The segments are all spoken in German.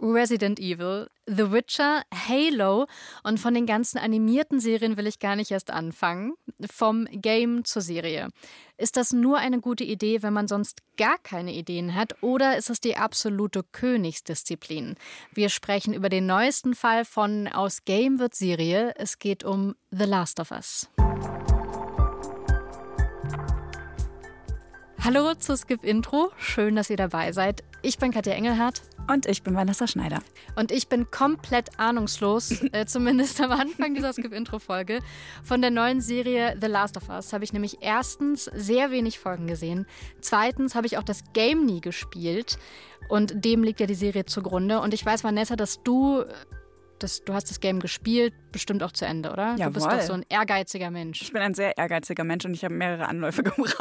Resident Evil, The Witcher, Halo und von den ganzen animierten Serien will ich gar nicht erst anfangen. Vom Game zur Serie. Ist das nur eine gute Idee, wenn man sonst gar keine Ideen hat oder ist es die absolute Königsdisziplin? Wir sprechen über den neuesten Fall von Aus Game wird Serie. Es geht um The Last of Us. Hallo zu Skip Intro. Schön, dass ihr dabei seid. Ich bin Katja Engelhardt. Und ich bin Vanessa Schneider. Und ich bin komplett ahnungslos, äh, zumindest am Anfang dieser Skip-Intro-Folge. Von der neuen Serie The Last of Us habe ich nämlich erstens sehr wenig Folgen gesehen. Zweitens habe ich auch das Game nie gespielt. Und dem liegt ja die Serie zugrunde. Und ich weiß, Vanessa, dass du das, du hast das Game gespielt, bestimmt auch zu Ende, oder? Jawohl. Du bist doch so ein ehrgeiziger Mensch. Ich bin ein sehr ehrgeiziger Mensch und ich habe mehrere Anläufe gebraucht.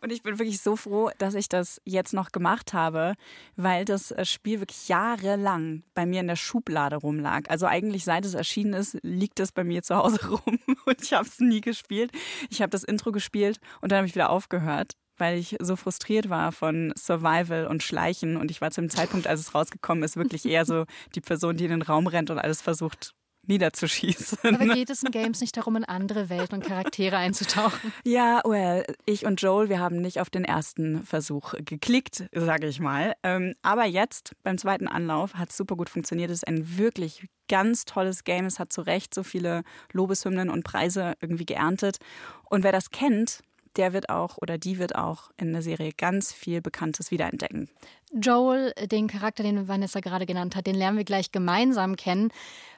und ich bin wirklich so froh, dass ich das jetzt noch gemacht habe, weil das äh, Spiel wirklich jahrelang bei mir in der Schublade rumlag. Also eigentlich seit es erschienen ist, liegt es bei mir zu Hause rum und ich habe es nie gespielt. Ich habe das Intro gespielt und dann habe ich wieder aufgehört weil ich so frustriert war von Survival und Schleichen. Und ich war zu dem Zeitpunkt, als es rausgekommen ist, wirklich eher so die Person, die in den Raum rennt und alles versucht niederzuschießen. Aber geht es in Games nicht darum, in andere Welten und Charaktere einzutauchen? Ja, well, ich und Joel, wir haben nicht auf den ersten Versuch geklickt, sage ich mal. Ähm, aber jetzt, beim zweiten Anlauf, hat es super gut funktioniert. Es ist ein wirklich ganz tolles Game. Es hat zu Recht so viele Lobeshymnen und Preise irgendwie geerntet. Und wer das kennt, der wird auch oder die wird auch in der Serie ganz viel Bekanntes wiederentdecken. Joel, den Charakter, den Vanessa gerade genannt hat, den lernen wir gleich gemeinsam kennen.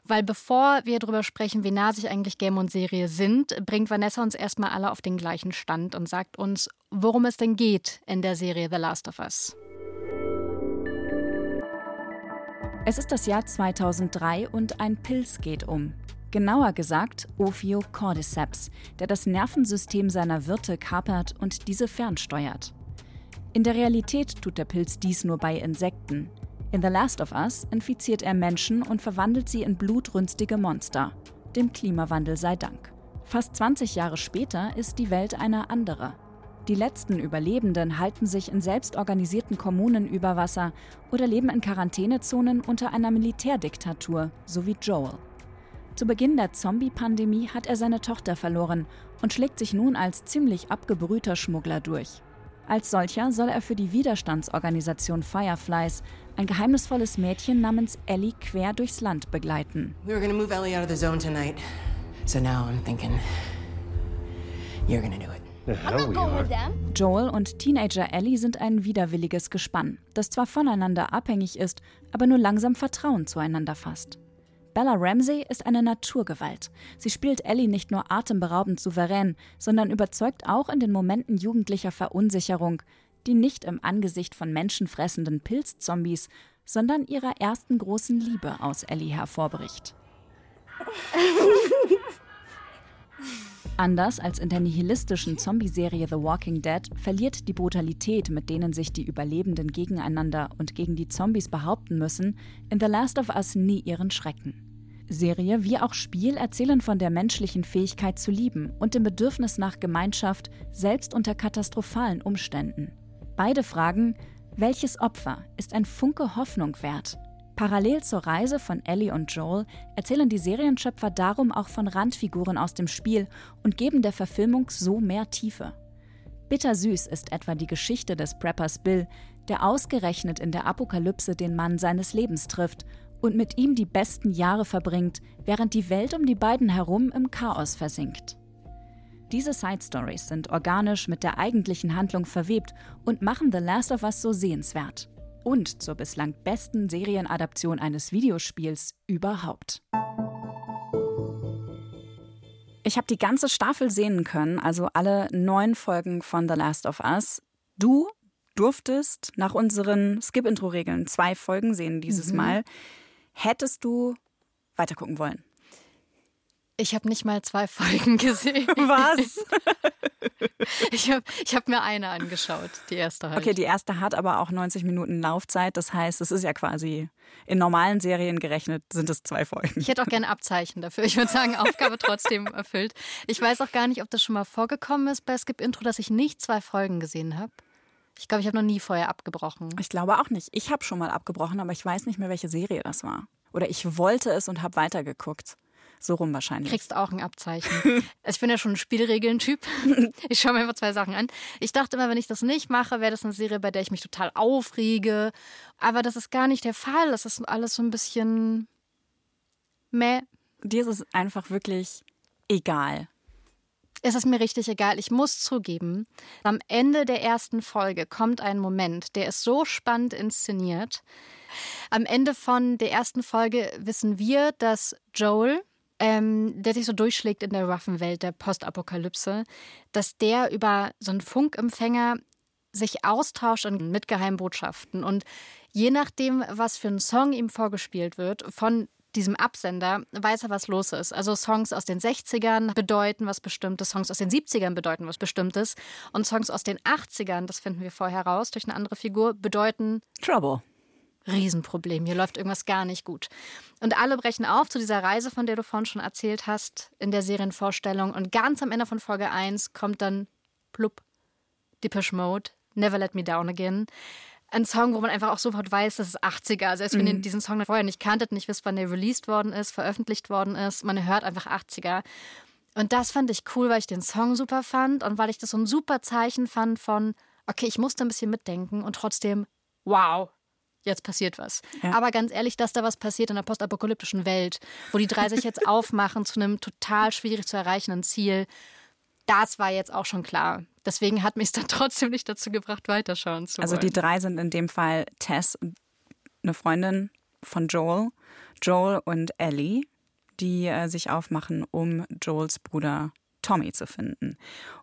Weil bevor wir darüber sprechen, wie nah sich eigentlich Game und Serie sind, bringt Vanessa uns erstmal alle auf den gleichen Stand und sagt uns, worum es denn geht in der Serie The Last of Us. Es ist das Jahr 2003 und ein Pilz geht um. Genauer gesagt Ophiocordyceps, der das Nervensystem seiner Wirte kapert und diese fernsteuert. In der Realität tut der Pilz dies nur bei Insekten. In The Last of Us infiziert er Menschen und verwandelt sie in blutrünstige Monster. Dem Klimawandel sei Dank. Fast 20 Jahre später ist die Welt eine andere. Die letzten Überlebenden halten sich in selbstorganisierten Kommunen über Wasser oder leben in Quarantänezonen unter einer Militärdiktatur, so wie Joel. Zu Beginn der Zombie-Pandemie hat er seine Tochter verloren und schlägt sich nun als ziemlich abgebrühter Schmuggler durch. Als solcher soll er für die Widerstandsorganisation Fireflies ein geheimnisvolles Mädchen namens Ellie quer durchs Land begleiten. We were gonna move Ellie out of the zone tonight. So now I'm thinking you're gonna do it. Joel und Teenager Ellie sind ein widerwilliges Gespann, das zwar voneinander abhängig ist, aber nur langsam Vertrauen zueinander fasst. Bella Ramsey ist eine Naturgewalt. Sie spielt Ellie nicht nur atemberaubend souverän, sondern überzeugt auch in den Momenten jugendlicher Verunsicherung, die nicht im Angesicht von menschenfressenden Pilzzombies, sondern ihrer ersten großen Liebe aus Ellie hervorbricht. Anders als in der nihilistischen Zombie-Serie The Walking Dead verliert die Brutalität, mit denen sich die Überlebenden gegeneinander und gegen die Zombies behaupten müssen, in The Last of Us nie ihren Schrecken. Serie wie auch Spiel erzählen von der menschlichen Fähigkeit zu lieben und dem Bedürfnis nach Gemeinschaft, selbst unter katastrophalen Umständen. Beide fragen, welches Opfer ist ein Funke Hoffnung wert? Parallel zur Reise von Ellie und Joel erzählen die Serienschöpfer darum auch von Randfiguren aus dem Spiel und geben der Verfilmung so mehr Tiefe. Bittersüß ist etwa die Geschichte des Preppers Bill, der ausgerechnet in der Apokalypse den Mann seines Lebens trifft und mit ihm die besten Jahre verbringt, während die Welt um die beiden herum im Chaos versinkt. Diese Side Stories sind organisch mit der eigentlichen Handlung verwebt und machen The Last of Us so sehenswert und zur bislang besten Serienadaption eines Videospiels überhaupt. Ich habe die ganze Staffel sehen können, also alle neun Folgen von The Last of Us. Du durftest nach unseren Skip-Intro-Regeln zwei Folgen sehen dieses mhm. Mal. Hättest du weitergucken wollen? Ich habe nicht mal zwei Folgen gesehen. Was? ich habe ich hab mir eine angeschaut, die erste halt. Okay, die erste hat aber auch 90 Minuten Laufzeit. Das heißt, es ist ja quasi in normalen Serien gerechnet, sind es zwei Folgen. Ich hätte auch gerne Abzeichen dafür. Ich würde sagen, Aufgabe trotzdem erfüllt. Ich weiß auch gar nicht, ob das schon mal vorgekommen ist bei Skip Intro, dass ich nicht zwei Folgen gesehen habe. Ich glaube, ich habe noch nie vorher abgebrochen. Ich glaube auch nicht. Ich habe schon mal abgebrochen, aber ich weiß nicht mehr, welche Serie das war. Oder ich wollte es und habe weitergeguckt. So rum wahrscheinlich. Kriegst auch ein Abzeichen. ich bin ja schon ein Spielregeln-Typ. Ich schaue mir einfach zwei Sachen an. Ich dachte immer, wenn ich das nicht mache, wäre das eine Serie, bei der ich mich total aufrege. Aber das ist gar nicht der Fall. Das ist alles so ein bisschen meh. Dir ist es einfach wirklich egal. Es ist mir richtig egal. Ich muss zugeben, am Ende der ersten Folge kommt ein Moment, der ist so spannend inszeniert. Am Ende von der ersten Folge wissen wir, dass Joel, ähm, der sich so durchschlägt in der roughen Welt der Postapokalypse, dass der über so einen Funkempfänger sich austauscht mit Geheimbotschaften. Und je nachdem, was für ein Song ihm vorgespielt wird, von diesem Absender weiß er, was los ist. Also Songs aus den 60ern bedeuten was Bestimmtes, Songs aus den 70ern bedeuten was Bestimmtes und Songs aus den 80ern, das finden wir vorher raus durch eine andere Figur, bedeuten Trouble. Riesenproblem, hier läuft irgendwas gar nicht gut. Und alle brechen auf zu dieser Reise, von der du vorhin schon erzählt hast, in der Serienvorstellung. Und ganz am Ende von Folge 1 kommt dann plupp, Depeche Mode, Never Let Me Down Again. Ein Song, wo man einfach auch sofort weiß, das ist 80er. Selbst wenn ihr mhm. diesen Song vorher nicht kanntet, nicht wisst, wann der released worden ist, veröffentlicht worden ist, man hört einfach 80er. Und das fand ich cool, weil ich den Song super fand und weil ich das so ein super Zeichen fand von, okay, ich musste ein bisschen mitdenken und trotzdem, wow, jetzt passiert was. Ja. Aber ganz ehrlich, dass da was passiert in der postapokalyptischen Welt, wo die drei sich jetzt aufmachen zu einem total schwierig zu erreichenden Ziel, das war jetzt auch schon klar. Deswegen hat mich es dann trotzdem nicht dazu gebracht, weiterschauen zu wollen. Also die drei sind in dem Fall Tess, eine Freundin von Joel, Joel und Ellie, die äh, sich aufmachen, um Joels Bruder Tommy zu finden.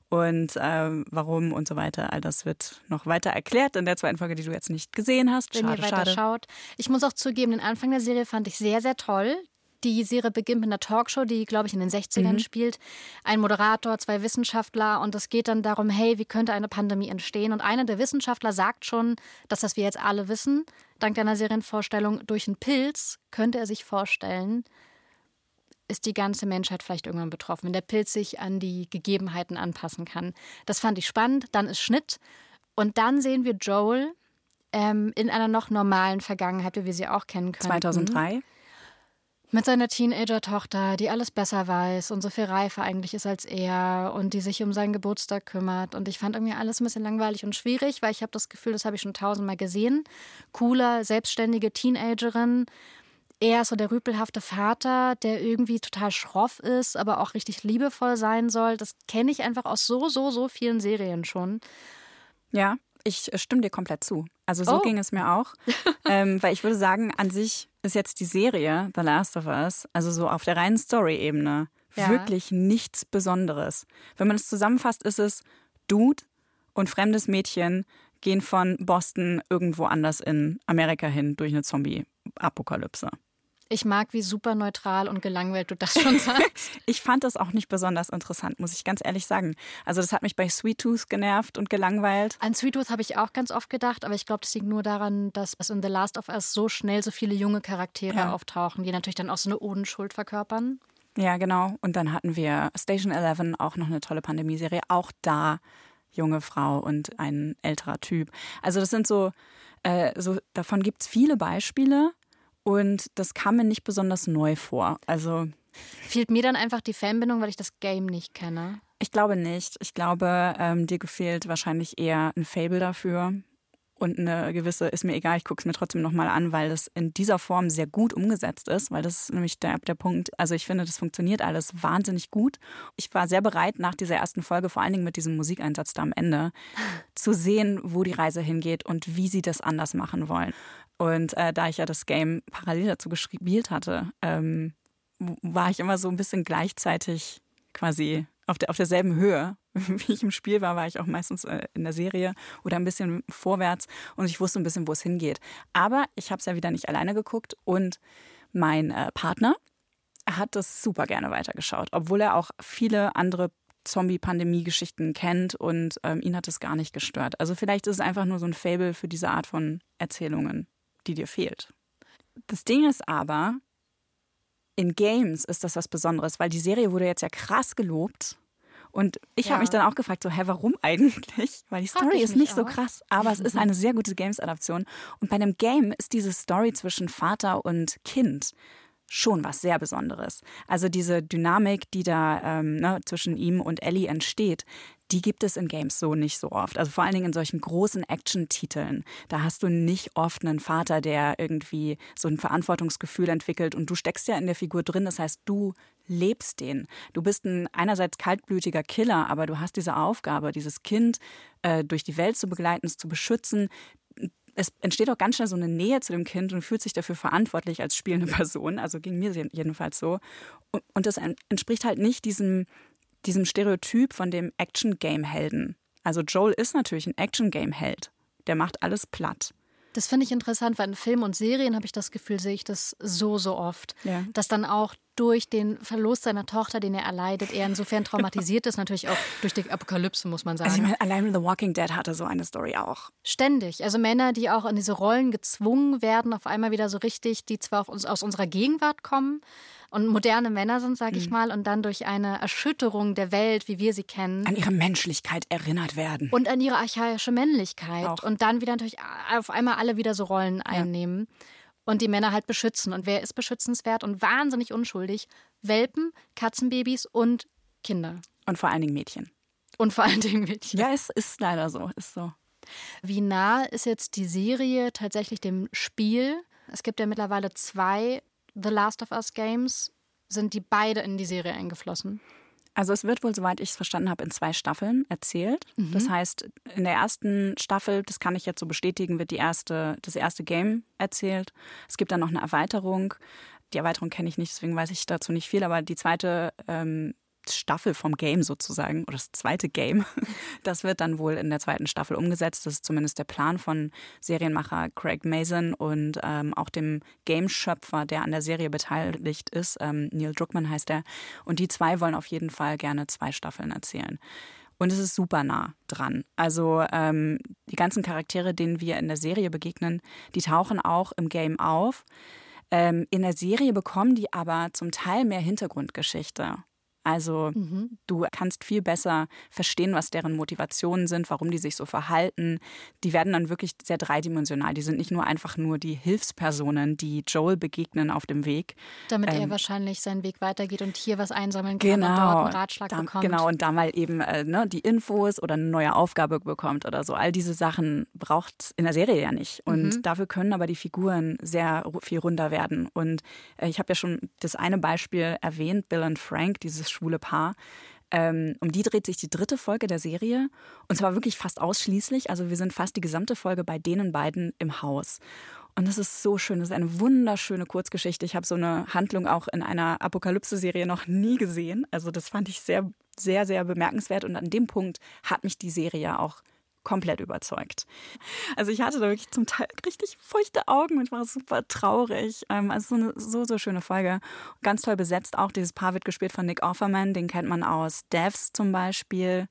Und äh, warum und so weiter, all das wird noch weiter erklärt in der zweiten Folge, die du jetzt nicht gesehen hast. Wenn schade, ihr weiter schade. schaut. Ich muss auch zugeben, den Anfang der Serie fand ich sehr, sehr toll. Die Serie beginnt mit einer Talkshow, die, glaube ich, in den 60ern mhm. spielt. Ein Moderator, zwei Wissenschaftler und es geht dann darum, hey, wie könnte eine Pandemie entstehen? Und einer der Wissenschaftler sagt schon, dass das wir jetzt alle wissen, dank deiner Serienvorstellung, durch einen Pilz könnte er sich vorstellen, ist die ganze Menschheit vielleicht irgendwann betroffen, wenn der Pilz sich an die Gegebenheiten anpassen kann. Das fand ich spannend. Dann ist Schnitt. Und dann sehen wir Joel ähm, in einer noch normalen Vergangenheit, wie wir sie auch kennen können. 2003? Mit seiner Teenager-Tochter, die alles besser weiß und so viel reifer eigentlich ist als er und die sich um seinen Geburtstag kümmert. Und ich fand irgendwie alles ein bisschen langweilig und schwierig, weil ich habe das Gefühl, das habe ich schon tausendmal gesehen. Cooler, selbstständige Teenagerin er ist so der rüpelhafte Vater, der irgendwie total schroff ist, aber auch richtig liebevoll sein soll. Das kenne ich einfach aus so, so, so vielen Serien schon. Ja, ich stimme dir komplett zu. Also so oh. ging es mir auch. ähm, weil ich würde sagen, an sich ist jetzt die Serie The Last of Us, also so auf der reinen Story-Ebene, ja. wirklich nichts Besonderes. Wenn man es zusammenfasst, ist es Dude und fremdes Mädchen gehen von Boston irgendwo anders in Amerika hin durch eine Zombie-Apokalypse. Ich mag, wie super neutral und gelangweilt du das schon sagst. ich fand das auch nicht besonders interessant, muss ich ganz ehrlich sagen. Also das hat mich bei Sweet Tooth genervt und gelangweilt. An Sweet Tooth habe ich auch ganz oft gedacht, aber ich glaube, das liegt nur daran, dass in The Last of Us so schnell so viele junge Charaktere ja. auftauchen, die natürlich dann auch so eine Unschuld verkörpern. Ja, genau. Und dann hatten wir Station 11, auch noch eine tolle Pandemieserie. Auch da junge Frau und ein älterer Typ. Also das sind so, äh, so davon gibt es viele Beispiele. Und das kam mir nicht besonders neu vor. Also Fehlt mir dann einfach die Fanbindung, weil ich das Game nicht kenne? Ich glaube nicht. Ich glaube, ähm, dir gefehlt wahrscheinlich eher ein Fable dafür. Und eine gewisse, ist mir egal, ich gucke es mir trotzdem nochmal an, weil das in dieser Form sehr gut umgesetzt ist, weil das ist nämlich der, der Punkt. Also ich finde, das funktioniert alles wahnsinnig gut. Ich war sehr bereit, nach dieser ersten Folge, vor allen Dingen mit diesem Musikeinsatz da am Ende, zu sehen, wo die Reise hingeht und wie sie das anders machen wollen. Und äh, da ich ja das Game parallel dazu gespielt hatte, ähm, war ich immer so ein bisschen gleichzeitig quasi auf, der, auf derselben Höhe. Wie ich im Spiel war, war ich auch meistens äh, in der Serie oder ein bisschen vorwärts und ich wusste ein bisschen, wo es hingeht. Aber ich habe es ja wieder nicht alleine geguckt und mein äh, Partner hat das super gerne weitergeschaut, obwohl er auch viele andere Zombie-Pandemie-Geschichten kennt und ähm, ihn hat es gar nicht gestört. Also vielleicht ist es einfach nur so ein Fable für diese Art von Erzählungen die dir fehlt. Das Ding ist aber, in Games ist das was Besonderes, weil die Serie wurde jetzt ja krass gelobt Und ich Ja. habe mich dann auch gefragt, so, hä, warum eigentlich? Weil die Story ist nicht so auch. krass, aber es ist eine sehr gute Games-Adaption. Und bei einem Game ist diese Story zwischen Vater und Kind schon was sehr Besonderes. Also diese Dynamik, die da ähm, ne, zwischen ihm und Ellie entsteht, die gibt es in Games so nicht so oft. Also vor allen Dingen in solchen großen Action-Titeln. Da hast du nicht oft einen Vater, der irgendwie so ein Verantwortungsgefühl entwickelt und du steckst ja in der Figur drin. Das heißt, du lebst den. Du bist ein einerseits kaltblütiger Killer, aber du hast diese Aufgabe, dieses Kind äh, durch die Welt zu begleiten, es zu beschützen. Es entsteht auch ganz schnell so eine Nähe zu dem Kind und fühlt sich dafür verantwortlich als spielende Person. Also ging mir jedenfalls so. Und, das en- entspricht halt nicht diesem, diesem Stereotyp von dem Action-Game-Helden. Also Joel ist natürlich ein Action-Game-Held. Der macht alles platt. Das finde ich interessant, weil in Filmen und Serien habe ich das Gefühl, sehe ich das so, so oft. Ja. Dass dann auch durch den Verlust seiner Tochter, den er erleidet, er insofern traumatisiert ist, natürlich auch durch die Apokalypse, muss man sagen. Also ich meine, allein The Walking Dead hatte so eine Story auch. Ständig. Also Männer, die auch in diese Rollen gezwungen werden, auf einmal wieder so richtig, die zwar aus aus unserer Gegenwart kommen und moderne Männer sind, sage ich mal, und dann durch eine Erschütterung der Welt, wie wir sie kennen, An ihre Menschlichkeit erinnert werden. und an ihre archaische Männlichkeit Auch. und dann wieder natürlich auf einmal alle wieder so Rollen einnehmen und die Männer halt beschützen. Und wer ist beschützenswert und wahnsinnig unschuldig? Welpen, Katzenbabys und Kinder. Und vor allen Dingen Mädchen. Und vor allen Dingen Mädchen. Ja, es ist leider so. Ist so. Wie nah ist jetzt die Serie tatsächlich dem Spiel? Es gibt ja mittlerweile zwei The Last of Us Games. Sind die beide in die Serie eingeflossen? Also es wird wohl, soweit ich es verstanden habe, in zwei Staffeln erzählt. Das heißt, in der ersten Staffel, das kann ich jetzt so bestätigen, wird die erste, das erste Game erzählt. Es gibt dann noch eine Erweiterung. Die Erweiterung kenne ich nicht, deswegen weiß ich dazu nicht viel, aber die zweite ähm, Staffel vom Game sozusagen, oder das zweite Game, das wird dann wohl in der zweiten Staffel umgesetzt. Das ist zumindest der Plan von Serienmacher Craig Mason und ähm, auch dem Game-Schöpfer, der an der Serie beteiligt ist. Ähm, Neil Druckmann heißt er. Und die zwei wollen auf jeden Fall gerne zwei Staffeln erzählen. Und es ist super nah dran. Also ähm, die ganzen Charaktere, denen wir in der Serie begegnen, die tauchen auch im Game auf. Ähm, in der Serie bekommen die aber zum Teil mehr Hintergrundgeschichte. Also du kannst viel besser verstehen, was deren Motivationen sind, warum die sich so verhalten. Die werden dann wirklich sehr dreidimensional. Die sind nicht nur einfach nur die Hilfspersonen, die Joel begegnen auf dem Weg. Damit er Ähm, wahrscheinlich seinen Weg weitergeht und hier was einsammeln kann Genau. und dort einen Ratschlag da, bekommt. Genau, und da mal eben äh, ne, die Infos oder eine neue Aufgabe bekommt oder so. All diese Sachen braucht es in der Serie ja nicht. Und Mhm. dafür können aber die Figuren sehr viel runder werden. Und äh, ich habe ja schon das eine Beispiel erwähnt, Bill und Frank, dieses schwule Paar. Ähm, um die dreht sich die dritte Folge der Serie. Und zwar wirklich fast ausschließlich. Also wir sind fast die gesamte Folge bei denen beiden im Haus. Und das ist so schön. Das ist eine wunderschöne Kurzgeschichte. Ich habe so eine Handlung auch in einer Apokalypse-Serie noch nie gesehen. Also das fand ich sehr, sehr, sehr bemerkenswert. Und an dem Punkt hat mich die Serie auch komplett überzeugt. Also ich hatte da wirklich zum Teil richtig feuchte Augen und war super traurig. Ähm, Also so eine so, so schöne Folge. Ganz toll besetzt auch. Dieses Paar wird gespielt von Nick Offerman. Den kennt man aus Devs zum Beispiel.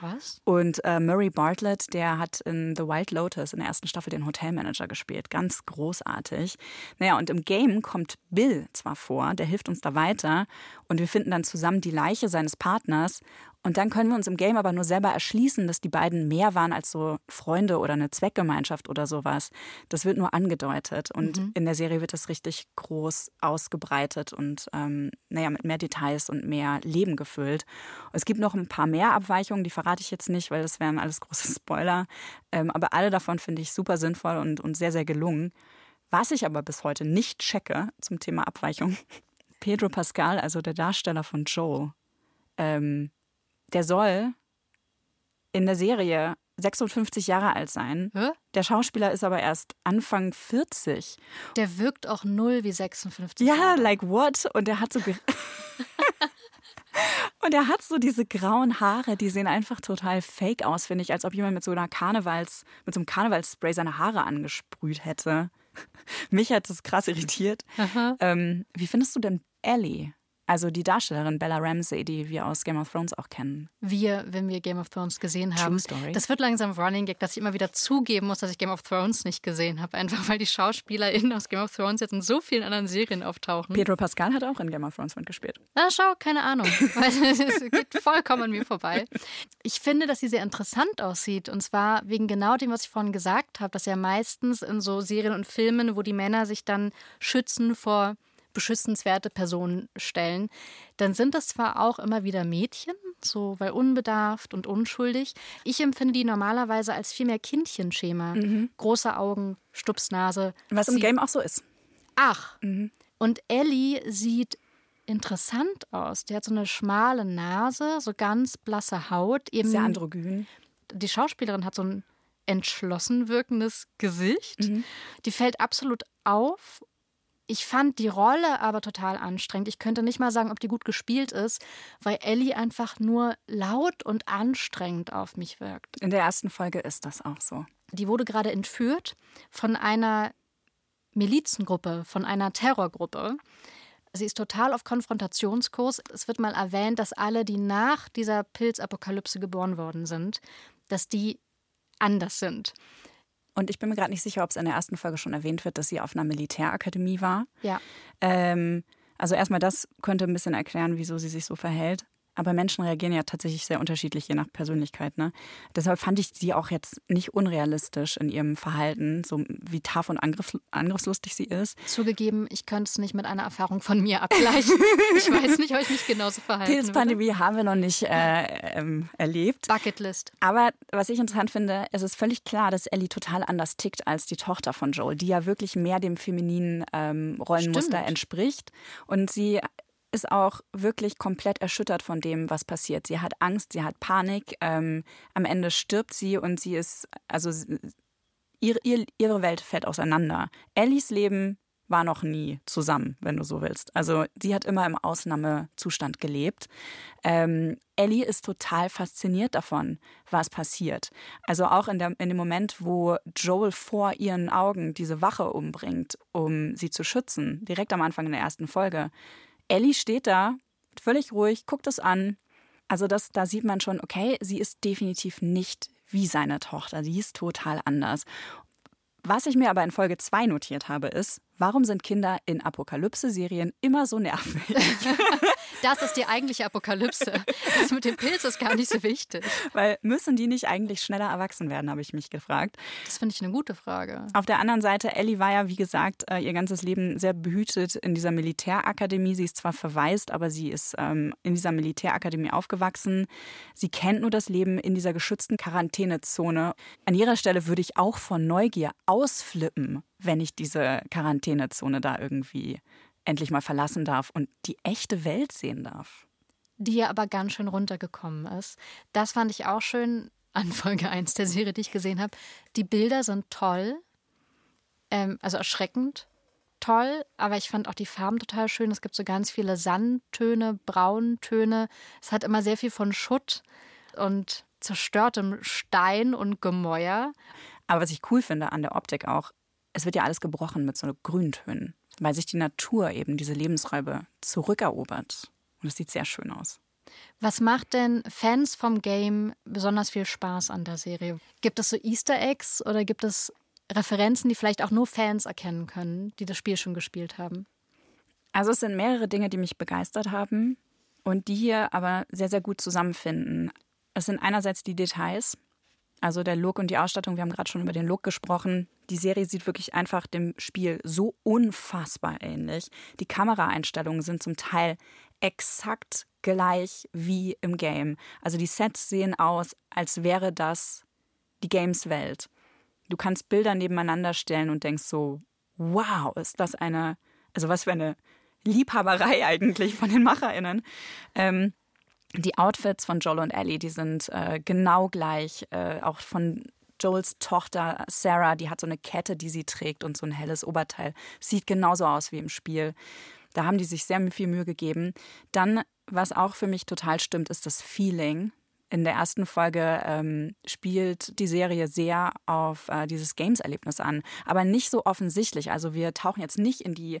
Krass. Und äh, Murray Bartlett, der hat in The Wild Lotus in der ersten Staffel den Hotelmanager gespielt. Ganz großartig. Naja, und im Game kommt Bill zwar vor, der hilft uns da weiter. Und wir finden dann zusammen die Leiche seines Partners. Und dann können wir uns im Game aber nur selber erschließen, dass die beiden mehr waren als so Freunde oder eine Zweckgemeinschaft oder sowas. Das wird nur angedeutet. Und in der Serie wird das richtig groß ausgebreitet und ähm, naja, mit mehr Details und mehr Leben gefüllt. Es gibt noch ein paar mehr Abweichungen, die verrate ich jetzt nicht, weil das wären alles große Spoiler. Ähm, aber alle davon finde ich super sinnvoll und, und sehr, sehr gelungen. Was ich aber bis heute nicht checke zum Thema Abweichung, Pedro Pascal, also der Darsteller von Joe, ähm, der soll in der Serie 56 Jahre alt sein. Hä? Der Schauspieler ist aber erst Anfang 40. Der wirkt auch null wie 56. Ja, Jahre. like what? Und er hat so. Und er hat so diese grauen Haare, die sehen einfach total fake aus, finde ich, als ob jemand mit so einer Karnevals, mit so einem Karnevalsspray seine Haare angesprüht hätte. Mich hat das krass irritiert. Ähm, wie findest du denn Ellie? Also die Darstellerin Bella Ramsey, die wir aus Game of Thrones auch kennen. Wir, wenn wir Game of Thrones gesehen haben. True Story. Das wird langsam Running Gag, dass ich immer wieder zugeben muss, dass ich Game of Thrones nicht gesehen habe. Einfach weil die SchauspielerInnen aus Game of Thrones jetzt in so vielen anderen Serien auftauchen. Pedro Pascal hat auch in Game of Thrones mitgespielt. Na, schau, keine Ahnung. es geht vollkommen an mir vorbei. Ich finde, dass sie sehr interessant aussieht. Und zwar wegen genau dem, was ich vorhin gesagt habe, dass ja meistens in so Serien und Filmen, wo die Männer sich dann schützen vor beschützenswerte Personen stellen, dann sind das zwar auch immer wieder Mädchen, so weil unbedarft und unschuldig. Ich empfinde die normalerweise als viel mehr Kindchenschema. Mhm. Große Augen, Stupsnase. Was im Game auch so ist. Ach. Mhm. Und Ellie sieht interessant aus. Die hat so eine schmale Nase, so ganz blasse Haut. Eben Sehr androgyn. Die Schauspielerin hat so ein entschlossen wirkendes Gesicht. Mhm. Die fällt absolut auf ich fand die Rolle aber total anstrengend. Ich könnte nicht mal sagen, ob die gut gespielt ist, weil Ellie einfach nur laut und anstrengend auf mich wirkt. In der ersten Folge ist das auch so. Die wurde gerade entführt von einer Milizengruppe, von einer Terrorgruppe. Sie ist total auf Konfrontationskurs. Es wird mal erwähnt, dass alle, die nach dieser Pilzapokalypse geboren worden sind, dass die anders sind. Und ich bin mir gerade nicht sicher, ob es in der ersten Folge schon erwähnt wird, dass sie auf einer Militärakademie war. Ja. Ähm, also erstmal das könnte ein bisschen erklären, wieso sie sich so verhält. Aber Menschen reagieren ja tatsächlich sehr unterschiedlich, je nach Persönlichkeit. Ne? Deshalb fand ich sie auch jetzt nicht unrealistisch in ihrem Verhalten, so wie taff und angriff, angriffslustig sie ist. Zugegeben, ich könnte es nicht mit einer Erfahrung von mir abgleichen. ich weiß nicht, ob ich mich genauso verhalte. Pilzpandemie haben wir noch nicht äh, ähm, erlebt. Bucketlist. Aber was ich interessant finde, es ist völlig klar, dass Ellie total anders tickt als die Tochter von Joel, die ja wirklich mehr dem femininen ähm, Rollenmuster Stimmt. entspricht. Und sie ist auch wirklich komplett erschüttert von dem, was passiert. Sie hat Angst, sie hat Panik. Ähm, am Ende stirbt sie und sie ist, also ihre, ihre Welt fällt auseinander. Ellies Leben war noch nie zusammen, wenn du so willst. Also sie hat immer im Ausnahmezustand gelebt. Ähm, Ellie ist total fasziniert davon, was passiert. Also auch in, der, in dem Moment, wo Joel vor ihren Augen diese Wache umbringt, um sie zu schützen, direkt am Anfang in der ersten Folge, Ellie steht da, völlig ruhig, guckt es an. Also das, da sieht man schon, okay, sie ist definitiv nicht wie seine Tochter. Sie ist total anders. Was ich mir aber in Folge 2 notiert habe, ist, Warum sind Kinder in Apokalypse-Serien immer so nervig? das ist die eigentliche Apokalypse. Das mit dem Pilz ist gar nicht so wichtig. Weil müssen die nicht eigentlich schneller erwachsen werden, habe ich mich gefragt. Das finde ich eine gute Frage. Auf der anderen Seite, Ellie war ja, wie gesagt, äh, ihr ganzes Leben sehr behütet in dieser Militärakademie. Sie ist zwar verwaist, aber sie ist ähm, in dieser Militärakademie aufgewachsen. Sie kennt nur das Leben in dieser geschützten Quarantänezone. An ihrer Stelle würde ich auch von Neugier ausflippen wenn ich diese Quarantänezone da irgendwie endlich mal verlassen darf und die echte Welt sehen darf. Die ja aber ganz schön runtergekommen ist. Das fand ich auch schön an Folge 1 der Serie, die ich gesehen habe. Die Bilder sind toll, ähm, also erschreckend toll, aber ich fand auch die Farben total schön. Es gibt so ganz viele Sandtöne, Brauntöne. Es hat immer sehr viel von Schutt und zerstörtem Stein und Gemäuer. Aber was ich cool finde an der Optik auch, es wird ja alles gebrochen mit so Grüntönen, weil sich die Natur eben diese Lebensräume zurückerobert. Und es sieht sehr schön aus. Was macht denn Fans vom Game besonders viel Spaß an der Serie? Gibt es so Easter Eggs oder gibt es Referenzen, die vielleicht auch nur Fans erkennen können, die das Spiel schon gespielt haben? Also es sind mehrere Dinge, die mich begeistert haben und die hier aber sehr, sehr gut zusammenfinden. Es sind einerseits die Details, also der Look und die Ausstattung, wir haben gerade schon über den Look gesprochen. Die Serie sieht wirklich einfach dem Spiel so unfassbar ähnlich. Die Kameraeinstellungen sind zum Teil exakt gleich wie im Game. Also die Sets sehen aus, als wäre das die Games-Welt. Du kannst Bilder nebeneinander stellen und denkst so, wow, ist das eine, also was für eine Liebhaberei eigentlich von den MacherInnen. Ähm, die Outfits von Joel und Ellie, die sind äh, genau gleich. Äh, auch von Joels Tochter Sarah, die hat so eine Kette, die sie trägt und so ein helles Oberteil. Sieht genauso aus wie im Spiel. Da haben die sich sehr viel Mühe gegeben. Dann, was auch für mich total stimmt, ist das Feeling. In der ersten Folge ähm, spielt die Serie sehr auf äh, dieses Games-Erlebnis an, aber nicht so offensichtlich. Also wir tauchen jetzt nicht in die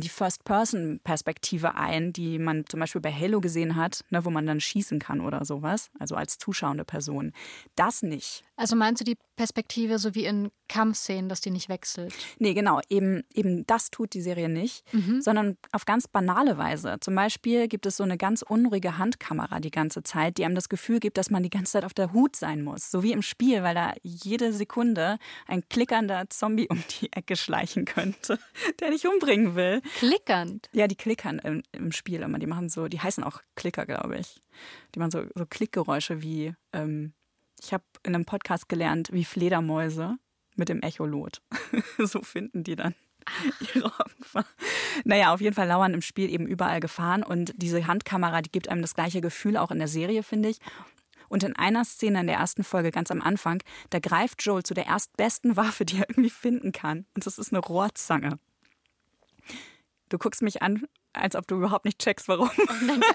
die First-Person-Perspektive ein, die man zum Beispiel bei Halo gesehen hat, ne, wo man dann schießen kann oder sowas, also als zuschauende Person. Das nicht. Also meinst du die Perspektive so wie in Kampfszenen, dass die nicht wechselt? Nee, genau. Eben, eben das tut die Serie nicht, mhm. sondern auf ganz banale Weise. Zum Beispiel gibt es so eine ganz unruhige Handkamera die ganze Zeit, die einem das Gefühl gibt, dass man die ganze Zeit auf der Hut sein muss. So wie im Spiel, weil da jede Sekunde ein klickernder Zombie um die Ecke schleichen könnte, der dich umbringen will. Klickernd? Ja, die klickern im, im Spiel immer. Die machen so, die heißen auch Klicker, glaube ich. Die machen so, so Klickgeräusche wie. Ähm, ich habe in einem Podcast gelernt, wie Fledermäuse mit dem Echolot. so finden die dann ihre Opfer. Naja, auf jeden Fall lauern im Spiel eben überall Gefahren und diese Handkamera, die gibt einem das gleiche Gefühl auch in der Serie, finde ich. Und in einer Szene in der ersten Folge, ganz am Anfang, da greift Joel zu der erstbesten Waffe, die er irgendwie finden kann. Und das ist eine Rohrzange. Du guckst mich an als ob du überhaupt nicht checkst, warum.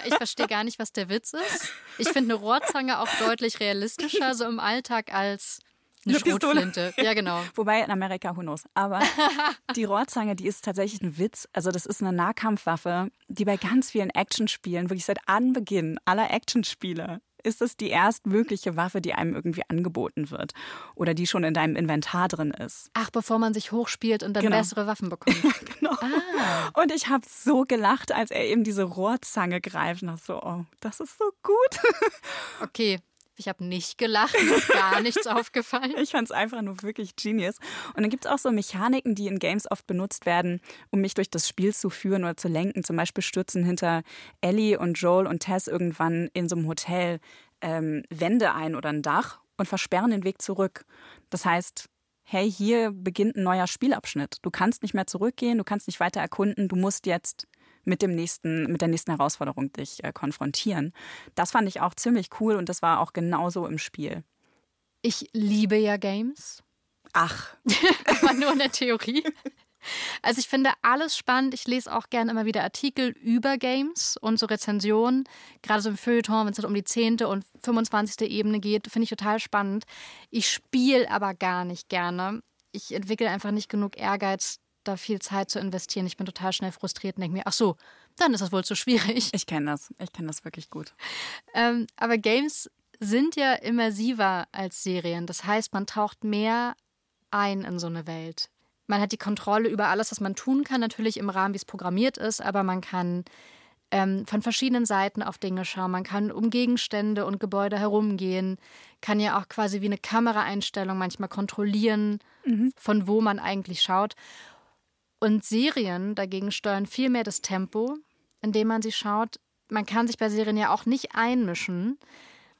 Ich verstehe gar nicht, was der Witz ist. Ich finde eine Rohrzange auch deutlich realistischer, so im Alltag als eine, eine Schrotflinte. Ja, genau. Wobei in Amerika, who knows. Aber die Rohrzange, die ist tatsächlich ein Witz. Also das ist eine Nahkampfwaffe, die bei ganz vielen Actionspielen, wirklich seit Anbeginn aller Actionspiele ist es die erstmögliche Waffe, die einem irgendwie angeboten wird oder die schon in deinem Inventar drin ist. Ach, bevor man sich hochspielt und dann genau. bessere Waffen bekommt. Ja, genau. Ah. Und ich habe so gelacht, als er eben diese Rohrzange greift und so, oh, das ist so gut. Okay, ich habe nicht gelacht, mir ist gar nichts aufgefallen. Ich fand es einfach nur wirklich genius. Und dann gibt es auch so Mechaniken, die in Games oft benutzt werden, um mich durch das Spiel zu führen oder zu lenken. Zum Beispiel stürzen hinter Ellie und Joel und Tess irgendwann in so einem Hotel ähm, Wände ein oder ein Dach und versperren den Weg zurück. Das heißt, hey, hier beginnt ein neuer Spielabschnitt. Du kannst nicht mehr zurückgehen, du kannst nicht weiter erkunden, du musst jetzt mit dem nächsten, mit der nächsten Herausforderung dich äh, konfrontieren. Das fand ich auch ziemlich cool und das war auch genauso im Spiel. Ich liebe ja Games. Ach. Aber nur in der Theorie. Also ich finde alles spannend. Ich lese auch gerne immer wieder Artikel über Games und so Rezensionen. Gerade so im Feuilleton, wenn es halt um die 10. und 25. Ebene geht, finde ich total spannend. Ich spiele aber gar nicht gerne. Ich entwickle einfach nicht genug Ehrgeiz, da viel Zeit zu investieren. Ich bin total schnell frustriert und denke mir, ach so, dann ist das wohl zu schwierig. Ich kenne das. Ich kenne das wirklich gut. Ähm, aber Games sind ja immersiver als Serien. Das heißt, man taucht mehr ein in so eine Welt. Man hat die Kontrolle über alles, was man tun kann, natürlich im Rahmen, wie es programmiert ist, aber man kann ähm, von verschiedenen Seiten auf Dinge schauen. Man kann um Gegenstände und Gebäude herumgehen, kann ja auch quasi wie eine Kameraeinstellung manchmal kontrollieren, mhm. von wo man eigentlich schaut. Und Serien dagegen steuern viel mehr das Tempo, indem man sie schaut. Man kann sich bei Serien ja auch nicht einmischen.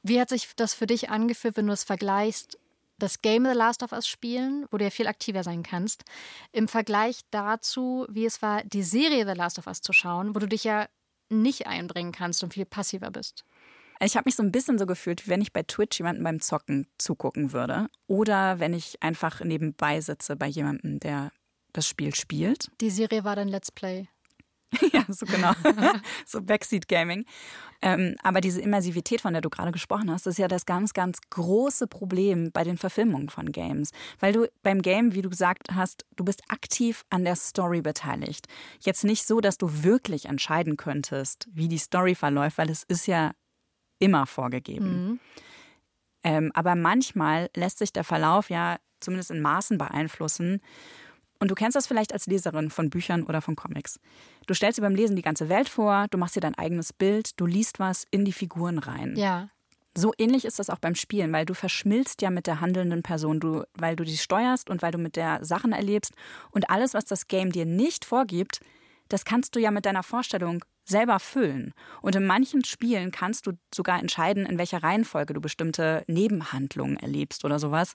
Wie hat sich das für dich angefühlt, wenn du es vergleichst, das Game The Last of Us spielen, wo du ja viel aktiver sein kannst, im Vergleich dazu, wie es war, die Serie The Last of Us zu schauen, wo du dich ja nicht einbringen kannst und viel passiver bist? Ich habe mich so ein bisschen so gefühlt, wie wenn ich bei Twitch jemandem beim Zocken zugucken würde. Oder wenn ich einfach nebenbei sitze bei jemandem, der das Spiel spielt. Die Serie war dann Let's Play. ja, so genau. so Backseat Gaming. Ähm, aber diese Immersivität, von der du gerade gesprochen hast, ist ja das ganz, ganz große Problem bei den Verfilmungen von Games. Weil du beim Game, wie du gesagt hast, du bist aktiv an der Story beteiligt. Jetzt nicht so, dass du wirklich entscheiden könntest, wie die Story verläuft, weil es ist ja immer vorgegeben. Mhm. Ähm, aber manchmal lässt sich der Verlauf ja zumindest in Maßen beeinflussen. Und du kennst das vielleicht als Leserin von Büchern oder von Comics. Du stellst dir beim Lesen die ganze Welt vor, du machst dir dein eigenes Bild, du liest was in die Figuren rein. Ja. So ähnlich ist das auch beim Spielen, weil du verschmilzt ja mit der handelnden Person, du, weil du die steuerst und weil du mit der Sachen erlebst. Und alles, was das Game dir nicht vorgibt, das kannst du ja mit deiner Vorstellung selber füllen. Und in manchen Spielen kannst du sogar entscheiden, in welcher Reihenfolge du bestimmte Nebenhandlungen erlebst oder sowas.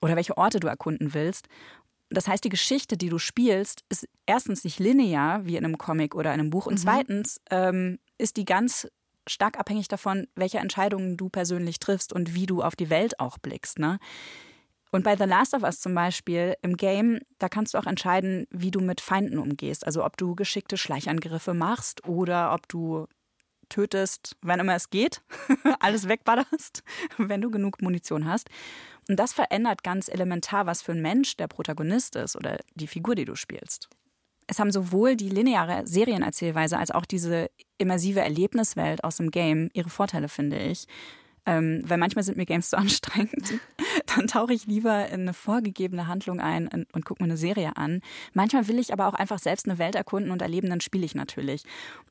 Oder welche Orte du erkunden willst. Das heißt, die Geschichte, die du spielst, ist erstens nicht linear wie in einem Comic oder in einem Buch und mhm. zweitens ähm, ist die ganz stark abhängig davon, welche Entscheidungen du persönlich triffst und wie du auf die Welt auch blickst. Ne? Und bei The Last of Us zum Beispiel im Game, da kannst du auch entscheiden, wie du mit Feinden umgehst. Also ob du geschickte Schleichangriffe machst oder ob du tötest, wann immer es geht, alles wegballerst, wenn du genug Munition hast. Und das verändert ganz elementar, was für ein Mensch der Protagonist ist oder die Figur, die du spielst. es haben sowohl die lineare Serienerzählweise als auch diese immersive Erlebniswelt aus dem Game ihre Vorteile, finde ich. Ähm, weil manchmal sind mir Games so anstrengend. Dann tauche ich lieber in eine vorgegebene Handlung ein und, und gucke mir eine Serie an. Manchmal will ich aber auch einfach selbst eine Welt erkunden und erleben, dann spiele ich natürlich.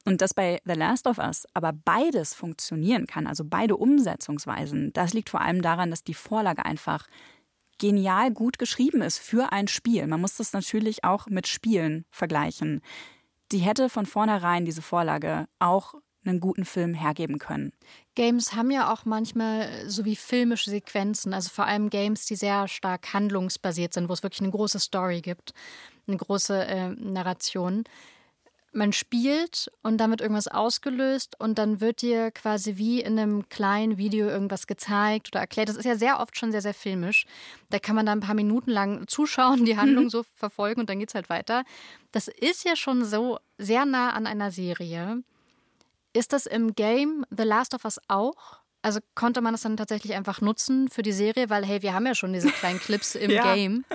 Und dass bei The Last of Us aber beides funktionieren kann, also beide Umsetzungsweisen, das liegt vor allem daran, dass die Vorlage einfach genial gut geschrieben ist für ein Spiel. Man muss das natürlich auch mit Spielen vergleichen. Die hätte von vornherein diese Vorlage auch einen guten Film hergeben können. Games haben ja auch manchmal so wie filmische Sequenzen, also vor allem Games, die sehr stark handlungsbasiert sind, wo es wirklich eine große Story gibt, eine große äh, Narration. Man spielt und damit irgendwas ausgelöst und dann wird dir quasi wie in einem kleinen Video irgendwas gezeigt oder erklärt. Das ist ja sehr oft schon sehr, sehr filmisch. Da kann man da ein paar Minuten lang zuschauen, die Handlung so verfolgen und dann geht es halt weiter. Das ist ja schon so sehr nah an einer Serie. Ist das im Game The Last of Us auch? Also konnte man das dann tatsächlich einfach nutzen für die Serie, weil hey, wir haben ja schon diese kleinen Clips im ja. Game.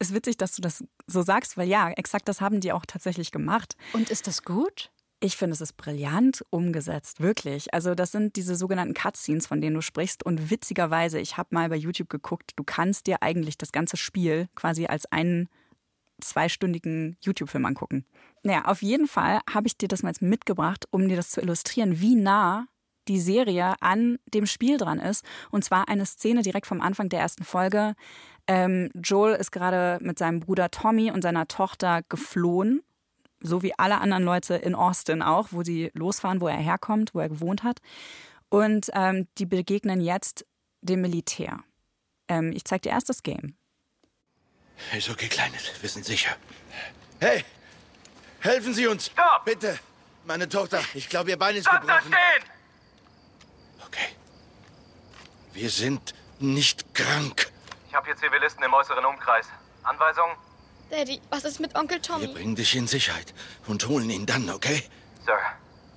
Es ist witzig, dass du das so sagst, weil ja, exakt das haben die auch tatsächlich gemacht. Und ist das gut? Ich finde, es ist brillant umgesetzt, wirklich. Also das sind diese sogenannten Cutscenes, von denen du sprichst. Und witzigerweise, ich habe mal bei YouTube geguckt, du kannst dir eigentlich das ganze Spiel quasi als einen zweistündigen YouTube-Film angucken. Naja, auf jeden Fall habe ich dir das mal jetzt mitgebracht, um dir das zu illustrieren, wie nah die Serie an dem Spiel dran ist. Und zwar eine Szene direkt vom Anfang der ersten Folge. Ähm, Joel ist gerade mit seinem Bruder Tommy und seiner Tochter geflohen, so wie alle anderen Leute in Austin auch, wo sie losfahren, wo er herkommt, wo er gewohnt hat. Und ähm, die begegnen jetzt dem Militär. Ähm, ich zeige dir erst das Game. Ist okay, Kleines. Wir sind sicher. Hey! Helfen Sie uns! Stopp! Bitte! Meine Tochter, ich glaube, ihr Bein ist Stopp gebrochen. Da stehen! Okay. Wir sind nicht krank. Ich habe hier Zivilisten im äußeren Umkreis. Anweisung? Daddy, was ist mit Onkel Tommy? Wir bringen dich in Sicherheit und holen ihn dann, okay? Sir,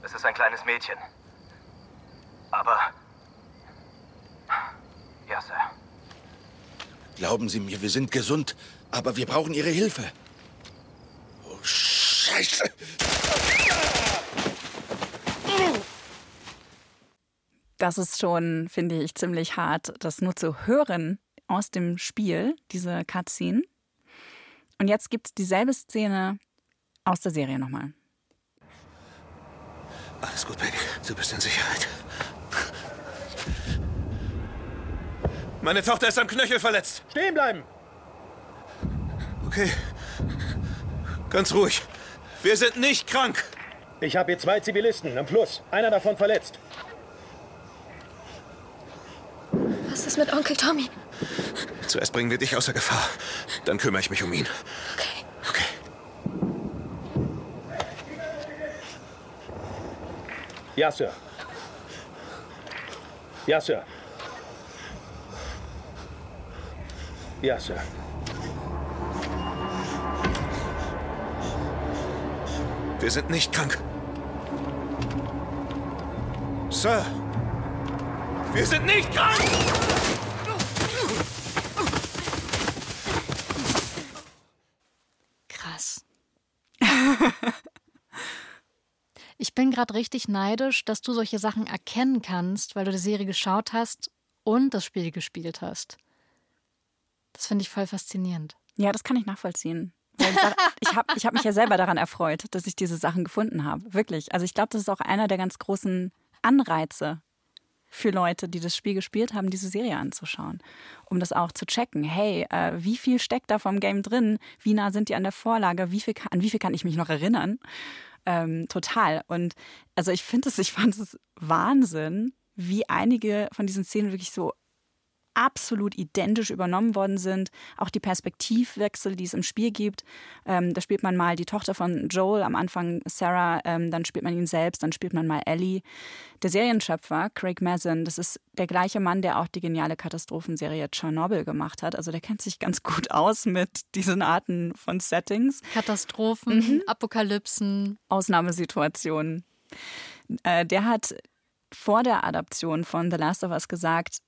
es ist ein kleines Mädchen. Aber... Ja, Sir. Glauben Sie mir, wir sind gesund, aber wir brauchen Ihre Hilfe. Oh, Scheiße! Das ist schon, finde ich, ziemlich hart, das nur zu hören aus dem Spiel, diese Cutscene. Und jetzt gibt es dieselbe Szene aus der Serie nochmal. Alles gut, Baby. Du bist in Sicherheit. Meine Tochter ist am Knöchel verletzt. Stehen bleiben! Okay. Ganz ruhig. Wir sind nicht krank. Ich habe hier zwei Zivilisten am Fluss. Einer davon verletzt. Was ist mit Onkel Tommy? Zuerst bringen wir dich außer Gefahr. Dann kümmere ich mich um ihn. Okay. Okay. Ja, Sir. Ja, Sir. Ja, Sir. Wir sind nicht krank. Sir! Wir sind nicht krank! Krass. ich bin gerade richtig neidisch, dass du solche Sachen erkennen kannst, weil du die Serie geschaut hast und das Spiel gespielt hast. Das finde ich voll faszinierend. Ja, das kann ich nachvollziehen. ich habe ich hab mich ja selber daran erfreut, dass ich diese Sachen gefunden habe. Wirklich. Also ich glaube, das ist auch einer der ganz großen Anreize für Leute, die das Spiel gespielt haben, diese Serie anzuschauen. Um das auch zu checken. Hey, äh, wie viel steckt da vom Game drin? Wie nah sind die an der Vorlage? Wie viel, an wie viel kann ich mich noch erinnern? Ähm, total. Und also ich finde es, ich fand es Wahnsinn, wie einige von diesen Szenen wirklich so absolut identisch übernommen worden sind. Auch die Perspektivwechsel, die es im Spiel gibt. Ähm, da spielt man mal die Tochter von Joel, am Anfang Sarah, ähm, dann spielt man ihn selbst, dann spielt man mal Ellie. Der Serienschöpfer, Craig Mazin, das ist der gleiche Mann, der auch die geniale Katastrophenserie Chernobyl gemacht hat. Also der kennt sich ganz gut aus mit diesen Arten von Settings. Katastrophen, mhm. Apokalypsen. Ausnahmesituationen. Äh, der hat vor der Adaption von The Last of Us gesagt,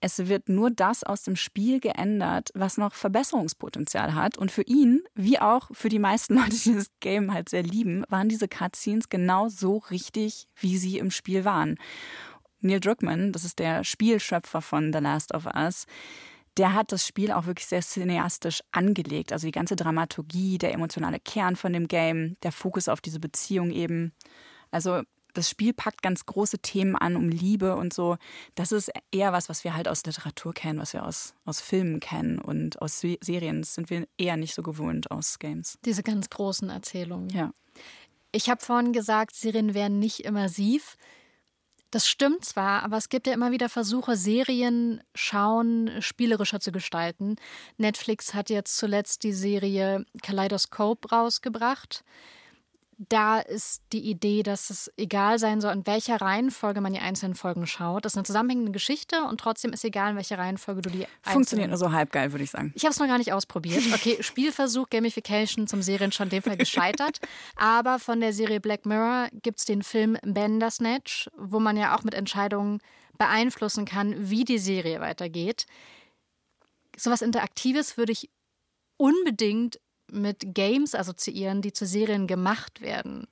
es wird nur das aus dem Spiel geändert, was noch Verbesserungspotenzial hat. Und für ihn, wie auch für die meisten Leute, die das Game halt sehr lieben, waren diese Cutscenes genau so richtig, wie sie im Spiel waren. Neil Druckmann, das ist der Spielschöpfer von The Last of Us, der hat das Spiel auch wirklich sehr cineastisch angelegt. Also die ganze Dramaturgie, der emotionale Kern von dem Game, der Fokus auf diese Beziehung eben. Also das Spiel packt ganz große Themen an, um Liebe und so. Das ist eher was, was wir halt aus Literatur kennen, was wir aus, aus Filmen kennen und aus Serien. Das sind wir eher nicht so gewohnt aus Games. Diese ganz großen Erzählungen. Ja. Ich habe vorhin gesagt, Serien wären nicht immersiv. Das stimmt zwar, aber es gibt ja immer wieder Versuche, Serien schauen spielerischer zu gestalten. Netflix hat jetzt zuletzt die Serie Kaleidoscope rausgebracht da ist die Idee, dass es egal sein soll, in welcher Reihenfolge man die einzelnen Folgen schaut. Das ist eine zusammenhängende Geschichte und trotzdem ist egal, in welcher Reihenfolge du die Funktioniert nur so halb geil, würde ich sagen. Ich habe es noch gar nicht ausprobiert. Okay, Spielversuch, Gamification zum Serien schon in dem Fall gescheitert. Aber von der Serie Black Mirror gibt es den Film Bandersnatch, wo man ja auch mit Entscheidungen beeinflussen kann, wie die Serie weitergeht. Sowas Interaktives würde ich unbedingt mit Games assoziieren, die zu Serien gemacht werden.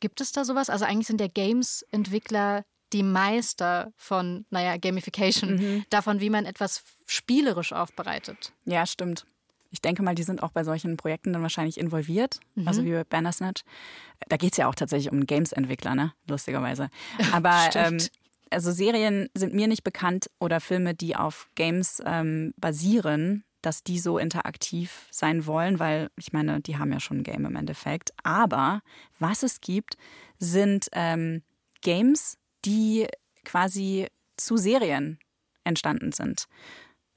Gibt es da sowas? Also eigentlich sind ja Games-Entwickler die Meister von, naja, Gamification, mhm. davon, wie man etwas spielerisch aufbereitet. Ja, stimmt. Ich denke mal, die sind auch bei solchen Projekten dann wahrscheinlich involviert, mhm. also wie bei Bandersnatch. Da geht es ja auch tatsächlich um Games-Entwickler, ne? lustigerweise. Aber ähm, also Serien sind mir nicht bekannt oder Filme, die auf Games ähm, basieren dass die so interaktiv sein wollen, weil ich meine, die haben ja schon ein Game im Endeffekt. Aber was es gibt, sind ähm, Games, die quasi zu Serien entstanden sind.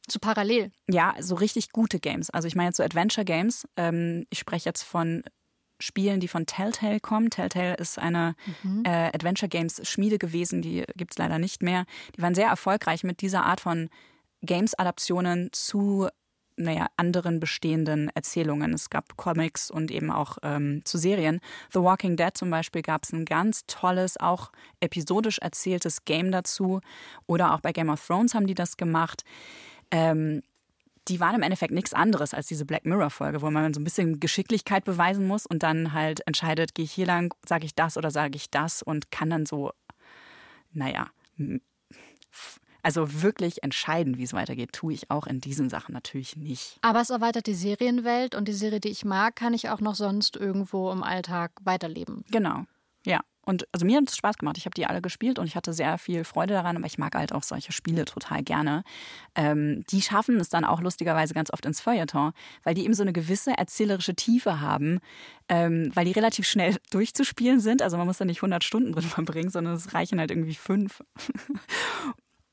Zu parallel. Ja, so richtig gute Games. Also ich meine jetzt so Adventure Games. Ähm, ich spreche jetzt von Spielen, die von Telltale kommen. Telltale ist eine mhm. äh, Adventure Games Schmiede gewesen, die gibt es leider nicht mehr. Die waren sehr erfolgreich mit dieser Art von Games-Adaptionen zu naja, anderen bestehenden Erzählungen. Es gab Comics und eben auch ähm, zu Serien. The Walking Dead zum Beispiel gab es ein ganz tolles, auch episodisch erzähltes Game dazu. Oder auch bei Game of Thrones haben die das gemacht. Ähm, die waren im Endeffekt nichts anderes als diese Black Mirror-Folge, wo man so ein bisschen Geschicklichkeit beweisen muss und dann halt entscheidet, gehe ich hier lang, sage ich das oder sage ich das und kann dann so, naja, also wirklich entscheiden, wie es weitergeht, tue ich auch in diesen Sachen natürlich nicht. Aber es erweitert die Serienwelt und die Serie, die ich mag, kann ich auch noch sonst irgendwo im Alltag weiterleben. Genau. Ja. Und also mir hat es Spaß gemacht. Ich habe die alle gespielt und ich hatte sehr viel Freude daran, aber ich mag halt auch solche Spiele total gerne. Ähm, die schaffen es dann auch lustigerweise ganz oft ins Feuilleton, weil die eben so eine gewisse erzählerische Tiefe haben, ähm, weil die relativ schnell durchzuspielen sind. Also man muss da nicht 100 Stunden drin verbringen, sondern es reichen halt irgendwie fünf.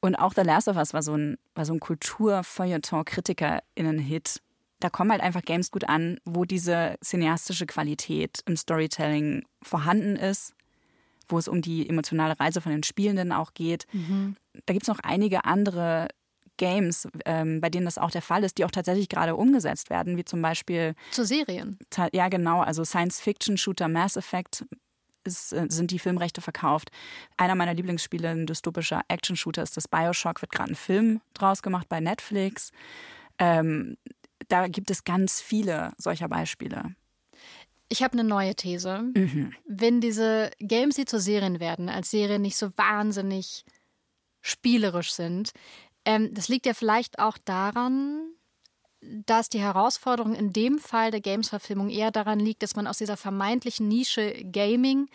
Und auch The Last of Us war so ein, war so ein Kultur-Feuilleton-KritikerInnen-Hit. Da kommen halt einfach Games gut an, wo diese cineastische Qualität im Storytelling vorhanden ist, wo es um die emotionale Reise von den Spielenden auch geht. Mhm. Da gibt es noch einige andere Games, ähm, bei denen das auch der Fall ist, die auch tatsächlich gerade umgesetzt werden, wie zum Beispiel. Zu Serien. Ja, genau. Also Science-Fiction-Shooter Mass Effect ist, äh, sind die Filmrechte verkauft. Einer meiner Lieblingsspiele, ein dystopischer Action-Shooter, ist das Bioshock, wird gerade ein Film draus gemacht bei Netflix. Ähm, da gibt es ganz viele solcher Beispiele. Ich habe eine neue These. Mhm. Wenn diese Games, die zu Serien werden, als Serien nicht so wahnsinnig spielerisch sind, ähm, das liegt ja vielleicht auch daran, dass die Herausforderung in dem Fall der Games-Verfilmung eher daran liegt, dass man aus dieser vermeintlichen Nische Gaming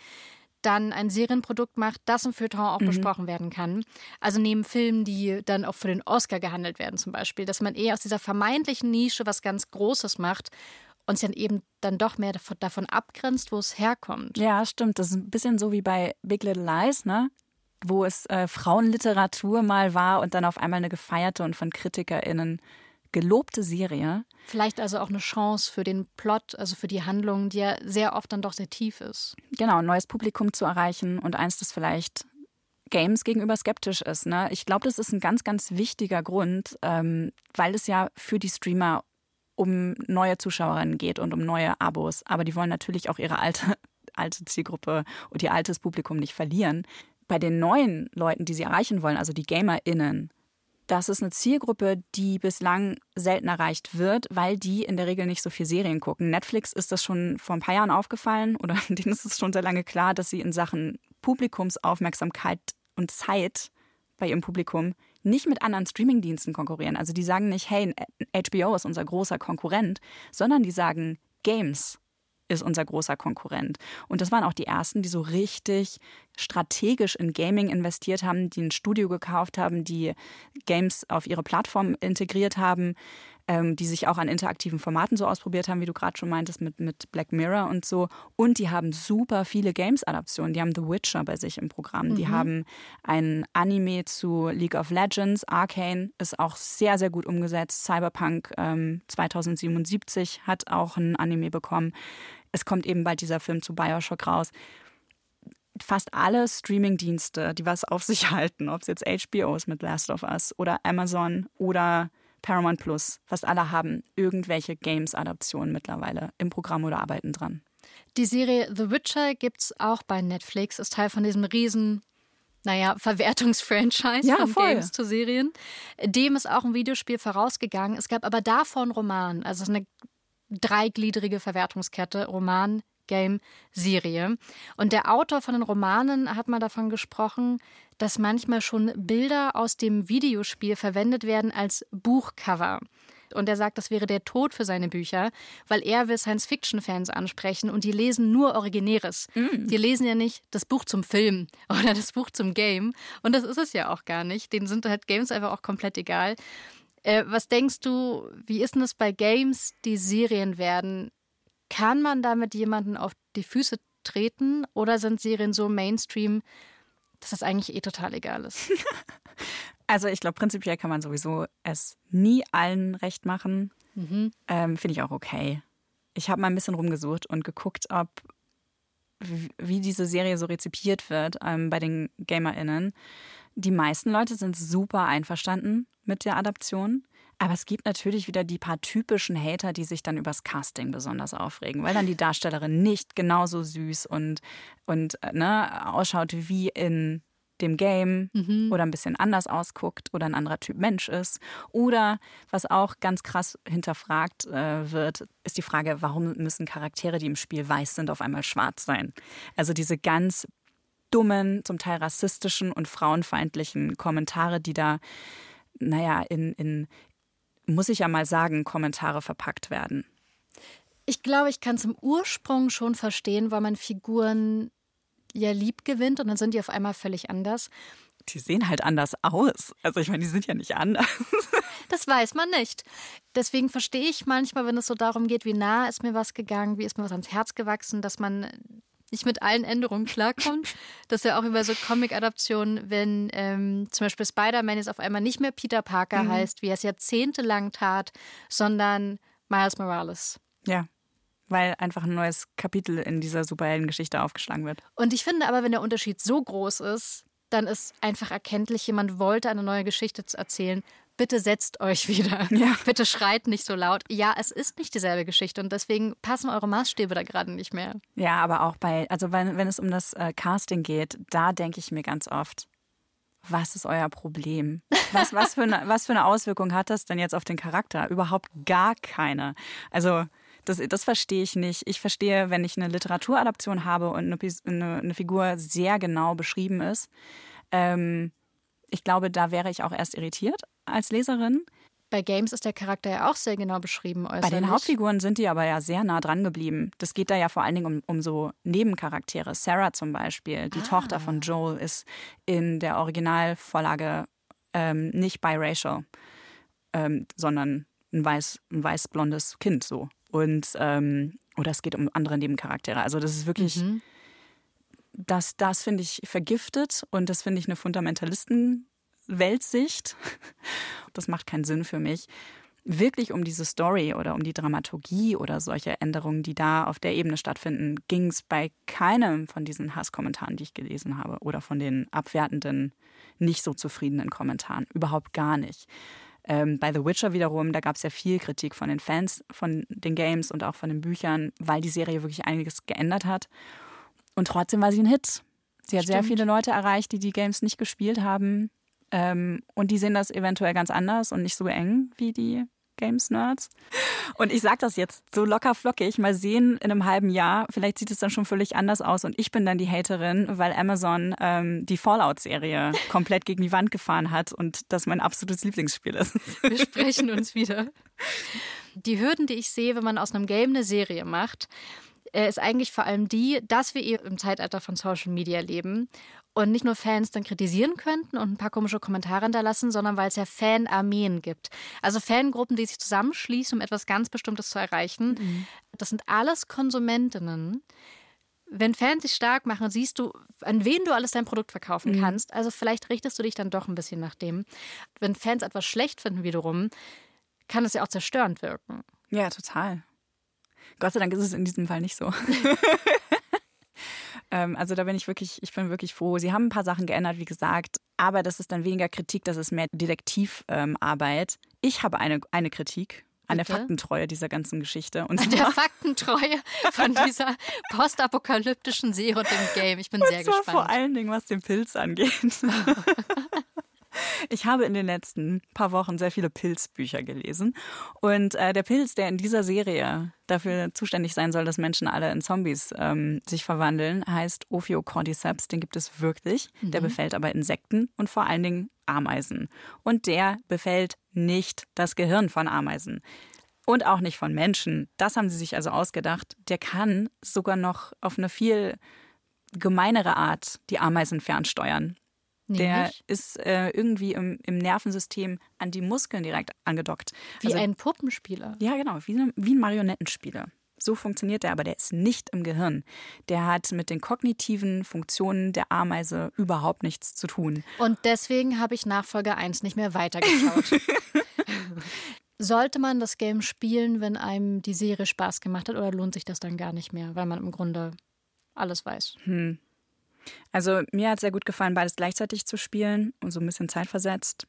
dann ein Serienprodukt macht, das im Feuilleton auch mhm. besprochen werden kann. Also neben Filmen, die dann auch für den Oscar gehandelt werden zum Beispiel, dass man eher aus dieser vermeintlichen Nische was ganz Großes macht und sich dann eben dann doch mehr davon abgrenzt, wo es herkommt. Ja, stimmt. Das ist ein bisschen so wie bei Big Little Lies, ne? wo es äh, Frauenliteratur mal war und dann auf einmal eine gefeierte und von KritikerInnen gelobte Serie. Vielleicht also auch eine Chance für den Plot, also für die Handlung, die ja sehr oft dann doch sehr tief ist. Genau, ein neues Publikum zu erreichen und eins, das vielleicht Games gegenüber skeptisch ist. Ne? Ich glaube, das ist ein ganz, ganz wichtiger Grund, ähm, weil es ja für die Streamer um neue Zuschauerinnen geht und um neue Abos. Aber die wollen natürlich auch ihre alte, alte Zielgruppe und ihr altes Publikum nicht verlieren. Bei den neuen Leuten, die sie erreichen wollen, also die GamerInnen, das ist eine Zielgruppe, die bislang selten erreicht wird, weil die in der Regel nicht so viel Serien gucken. Netflix ist das schon vor ein paar Jahren aufgefallen oder denen ist es schon sehr lange klar, dass sie in Sachen Publikumsaufmerksamkeit und Zeit bei ihrem Publikum nicht mit anderen Streamingdiensten konkurrieren. Also die sagen nicht, hey, HBO ist unser großer Konkurrent, sondern die sagen, Games ist unser großer Konkurrent. Und das waren auch die ersten, die so richtig strategisch in Gaming investiert haben, die ein Studio gekauft haben, die Games auf ihre Plattform integriert haben, ähm, die sich auch an interaktiven Formaten so ausprobiert haben, wie du gerade schon meintest, mit, mit Black Mirror und so. Und die haben super viele Games-Adaptionen. Die haben The Witcher bei sich im Programm. Mhm. Die haben ein Anime zu League of Legends. Arcane ist auch sehr, sehr gut umgesetzt. Cyberpunk ähm, 2077 hat auch ein Anime bekommen es kommt eben bald dieser Film zu Bioshock raus. Fast alle Streaming-Dienste, die was auf sich halten, ob es jetzt HBO ist mit Last of Us oder Amazon oder Paramount Plus, fast alle haben irgendwelche Games-Adaptionen mittlerweile im Programm oder arbeiten dran. Die Serie The Witcher gibt es auch bei Netflix, ist Teil von diesem riesen naja, Verwertungsfranchise ja, von voll. Games zu Serien. Dem ist auch ein Videospiel vorausgegangen. Es gab aber davon Roman, also eine dreigliedrige Verwertungskette, Roman, Game, Serie. Und der Autor von den Romanen hat mal davon gesprochen, dass manchmal schon Bilder aus dem Videospiel verwendet werden als Buchcover. Und er sagt, das wäre der Tod für seine Bücher, weil er will Science-Fiction-Fans ansprechen und die lesen nur Originäres. Mm. Die lesen ja nicht das Buch zum Film oder das Buch zum Game. Und das ist es ja auch gar nicht. Denen sind halt Games einfach auch komplett egal. Äh, was denkst du, wie ist denn das bei Games, die Serien werden? Kann man damit jemanden auf die Füße treten oder sind Serien so Mainstream, dass das eigentlich eh total egal ist? Also ich glaube, prinzipiell kann man sowieso es nie allen recht machen. Mhm. Ähm, Finde ich auch okay. Ich habe mal ein bisschen rumgesucht und geguckt, ob wie diese Serie so rezipiert wird ähm, bei den GamerInnen. Die meisten Leute sind super einverstanden mit der Adaption. Aber es gibt natürlich wieder die paar typischen Hater, die sich dann übers Casting besonders aufregen, weil dann die Darstellerin nicht genauso süß und, und äh, ne, ausschaut wie in dem Game mhm. oder ein bisschen anders ausguckt oder ein anderer Typ Mensch ist. Oder was auch ganz krass hinterfragt äh, wird, ist die Frage, warum müssen Charaktere, die im Spiel weiß sind, auf einmal schwarz sein? Also diese ganz dummen, zum Teil rassistischen und frauenfeindlichen Kommentare, die da, naja, in, in, muss ich ja mal sagen, Kommentare verpackt werden. Ich glaube, ich kann zum Ursprung schon verstehen, weil man Figuren ja lieb gewinnt und dann sind die auf einmal völlig anders. Die sehen halt anders aus. Also ich meine, die sind ja nicht anders. Das weiß man nicht. Deswegen verstehe ich manchmal, wenn es so darum geht, wie nah ist mir was gegangen, wie ist mir was ans Herz gewachsen, dass man nicht mit allen Änderungen klarkommt. Das ist ja auch über so Comic-Adaptionen, wenn ähm, zum Beispiel Spider-Man jetzt auf einmal nicht mehr Peter Parker mhm. heißt, wie er es jahrzehntelang tat, sondern Miles Morales. Ja. Weil einfach ein neues Kapitel in dieser Superheldengeschichte aufgeschlagen wird. Und ich finde aber, wenn der Unterschied so groß ist, dann ist einfach erkenntlich, jemand wollte eine neue Geschichte erzählen, bitte setzt euch wieder. Ja. Bitte schreit nicht so laut. Ja, es ist nicht dieselbe Geschichte und deswegen passen eure Maßstäbe da gerade nicht mehr. Ja, aber auch bei, also wenn, wenn es um das äh, Casting geht, da denke ich mir ganz oft, was ist euer Problem? Was, was, für eine, was für eine Auswirkung hat das denn jetzt auf den Charakter? Überhaupt gar keine. Also das, das verstehe ich nicht. Ich verstehe, wenn ich eine Literaturadaption habe und eine, eine, eine Figur sehr genau beschrieben ist. Ähm, ich glaube, da wäre ich auch erst irritiert als Leserin. Bei Games ist der Charakter ja auch sehr genau beschrieben. Äußerlich. Bei den Hauptfiguren sind die aber ja sehr nah dran geblieben. Das geht da ja vor allen Dingen um, um so Nebencharaktere. Sarah zum Beispiel, die ah. Tochter von Joel, ist in der Originalvorlage ähm, nicht biracial, ähm, sondern ein weiß, ein weiß-blondes Kind so. Und ähm, oder es geht um andere Nebencharaktere. Also das ist wirklich. Mhm. Das, das finde ich vergiftet und das finde ich eine Fundamentalisten Weltsicht, das macht keinen Sinn für mich, wirklich um diese Story oder um die Dramaturgie oder solche Änderungen, die da auf der Ebene stattfinden, ging es bei keinem von diesen Hasskommentaren, die ich gelesen habe, oder von den abwertenden, nicht so zufriedenen Kommentaren. Überhaupt gar nicht. Ähm, bei The Witcher wiederum, da gab es ja viel Kritik von den Fans von den Games und auch von den Büchern, weil die Serie wirklich einiges geändert hat. Und trotzdem war sie ein Hit. Sie hat Stimmt. sehr viele Leute erreicht, die die Games nicht gespielt haben Ähm, und die sehen das eventuell ganz anders und nicht so eng wie die Games-Nerds. Und ich sage das jetzt so locker flockig. Mal sehen in einem halben Jahr. Vielleicht sieht es dann schon völlig anders aus und ich bin dann die Haterin, weil Amazon ähm, die Fallout-Serie komplett gegen die Wand gefahren hat und das mein absolutes Lieblingsspiel ist. Wir sprechen uns wieder. Die Hürden, die ich sehe, wenn man aus einem Game eine Serie macht, äh, ist eigentlich vor allem die, dass wir im Zeitalter von Social Media leben und nicht nur Fans dann kritisieren könnten und ein paar komische Kommentare hinterlassen, sondern weil es ja Fanarmeen gibt. Also Fangruppen, die sich zusammenschließen, um etwas ganz Bestimmtes zu erreichen. Mhm. Das sind alles Konsumentinnen. Wenn Fans sich stark machen, siehst du, an wen du alles dein Produkt verkaufen mhm. kannst. Also vielleicht richtest du dich dann doch ein bisschen nach dem. Wenn Fans etwas schlecht finden wiederum, kann es ja auch zerstörend wirken. Ja, total. Gott sei Dank ist es in diesem Fall nicht so. Ähm, also da bin ich wirklich, ich bin wirklich froh. Sie haben ein paar Sachen geändert, wie gesagt, aber das ist dann weniger Kritik, das ist mehr Detektivarbeit. Ähm, ich habe eine, eine Kritik an der Faktentreue dieser ganzen Geschichte. Und an der Faktentreue von dieser postapokalyptischen Serie und dem Game. Ich bin und sehr zwar gespannt. Vor allen Dingen, was den Pilz angeht. Ich habe in den letzten paar Wochen sehr viele Pilzbücher gelesen. Und äh, der Pilz, der in dieser Serie dafür zuständig sein soll, dass Menschen alle in Zombies ähm, sich verwandeln, heißt Ophiocordyceps. Den gibt es wirklich. Mhm. Der befällt aber Insekten und vor allen Dingen Ameisen. Und der befällt nicht das Gehirn von Ameisen. Und auch nicht von Menschen. Das haben sie sich also ausgedacht. Der kann sogar noch auf eine viel gemeinere Art die Ameisen fernsteuern. Der ist äh, irgendwie im, im, Nervensystem an die Muskeln direkt angedockt. Wie also, ein Puppenspieler. Ja, genau, wie, wie ein Marionettenspieler. So funktioniert der, aber der ist nicht im Gehirn. Der hat mit den kognitiven Funktionen der Ameise überhaupt nichts zu tun. Und deswegen habe ich Nachfolge 1 nicht mehr weitergeschaut. Sollte man das Game spielen, wenn einem die Serie Spaß gemacht hat, oder lohnt sich das dann gar nicht mehr, weil man im Grunde alles weiß? Hm. Also mir hat sehr gut gefallen, beides gleichzeitig zu spielen und so ein bisschen zeitversetzt,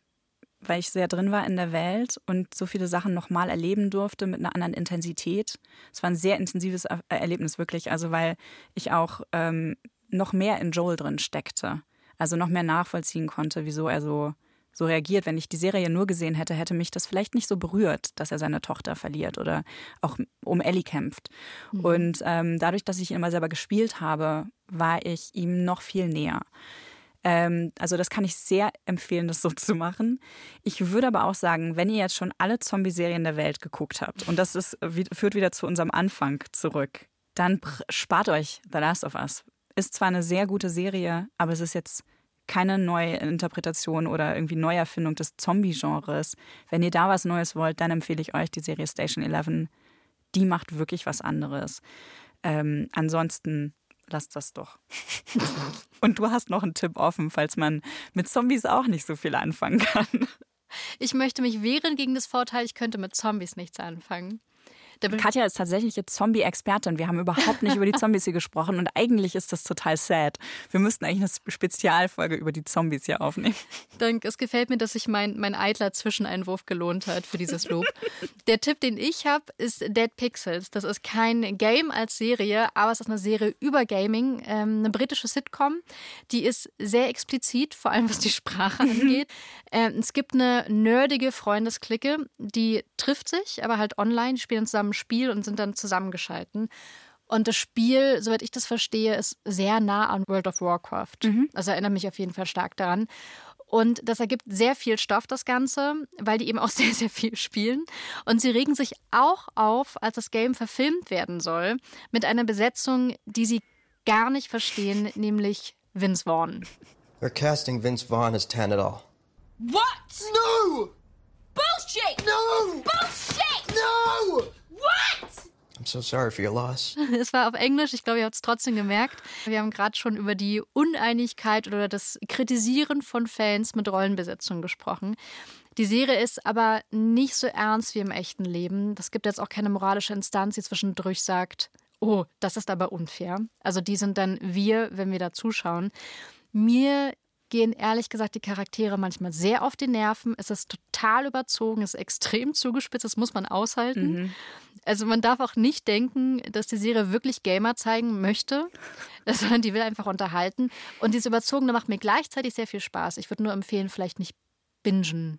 weil ich sehr drin war in der Welt und so viele Sachen nochmal erleben durfte mit einer anderen Intensität. Es war ein sehr intensives Erlebnis wirklich, also weil ich auch ähm, noch mehr in Joel drin steckte. Also noch mehr nachvollziehen konnte, wieso er so so reagiert. Wenn ich die Serie nur gesehen hätte, hätte mich das vielleicht nicht so berührt, dass er seine Tochter verliert oder auch um Ellie kämpft. Mhm. Und ähm, dadurch, dass ich ihn immer selber gespielt habe, war ich ihm noch viel näher. Ähm, also das kann ich sehr empfehlen, das so zu machen. Ich würde aber auch sagen, wenn ihr jetzt schon alle Zombie-Serien der Welt geguckt habt, und das ist, führt wieder zu unserem Anfang zurück, dann spart euch The Last of Us. Ist zwar eine sehr gute Serie, aber es ist jetzt keine neue Interpretation oder irgendwie Neuerfindung des Zombie-Genres. Wenn ihr da was Neues wollt, dann empfehle ich euch die Serie Station 11. Die macht wirklich was anderes. Ähm, ansonsten lasst das doch. Und du hast noch einen Tipp offen, falls man mit Zombies auch nicht so viel anfangen kann. Ich möchte mich wehren gegen das Vorteil, ich könnte mit Zombies nichts anfangen. Katja ist tatsächlich jetzt Zombie-Expertin. Wir haben überhaupt nicht über die Zombies hier gesprochen und eigentlich ist das total sad. Wir müssten eigentlich eine Spezialfolge über die Zombies hier aufnehmen. Dank, es gefällt mir, dass sich mein, mein eitler Zwischeneinwurf gelohnt hat für dieses Lob. Der Tipp, den ich habe, ist Dead Pixels. Das ist kein Game als Serie, aber es ist eine Serie über Gaming, ähm, eine britische Sitcom. Die ist sehr explizit, vor allem was die Sprache angeht. Ähm, es gibt eine nerdige Freundesklicke, die trifft sich, aber halt online, die spielen zusammen Spiel und sind dann zusammengeschalten. Und das Spiel, soweit ich das verstehe, ist sehr nah an World of Warcraft. Mhm. Also erinnert mich auf jeden Fall stark daran. Und das ergibt sehr viel Stoff, das Ganze, weil die eben auch sehr, sehr viel spielen. Und sie regen sich auch auf, als das Game verfilmt werden soll, mit einer Besetzung, die sie gar nicht verstehen, nämlich Vince Vaughn. They're casting Vince Vaughn as Tanadol. What? No! Bullshit! No! Bullshit! No! What? I'm so sorry for your loss. Es war auf Englisch, ich glaube, ihr habt es trotzdem gemerkt. Wir haben gerade schon über die Uneinigkeit oder das Kritisieren von Fans mit Rollenbesetzung gesprochen. Die Serie ist aber nicht so ernst wie im echten Leben. Das gibt jetzt auch keine moralische Instanz, die zwischendurch sagt, oh, das ist aber unfair. Also die sind dann wir, wenn wir da zuschauen. Mir gehen ehrlich gesagt die Charaktere manchmal sehr auf die Nerven. Es ist total überzogen, es ist extrem zugespitzt, das muss man aushalten. Mhm. Also man darf auch nicht denken, dass die Serie wirklich Gamer zeigen möchte, sondern die will einfach unterhalten. Und diese Überzogene macht mir gleichzeitig sehr viel Spaß. Ich würde nur empfehlen, vielleicht nicht bingen.